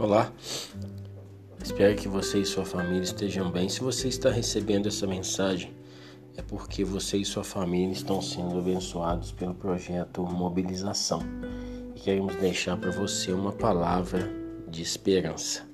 Olá, espero que você e sua família estejam bem. Se você está recebendo essa mensagem, é porque você e sua família estão sendo abençoados pelo projeto Mobilização e queremos deixar para você uma palavra de esperança.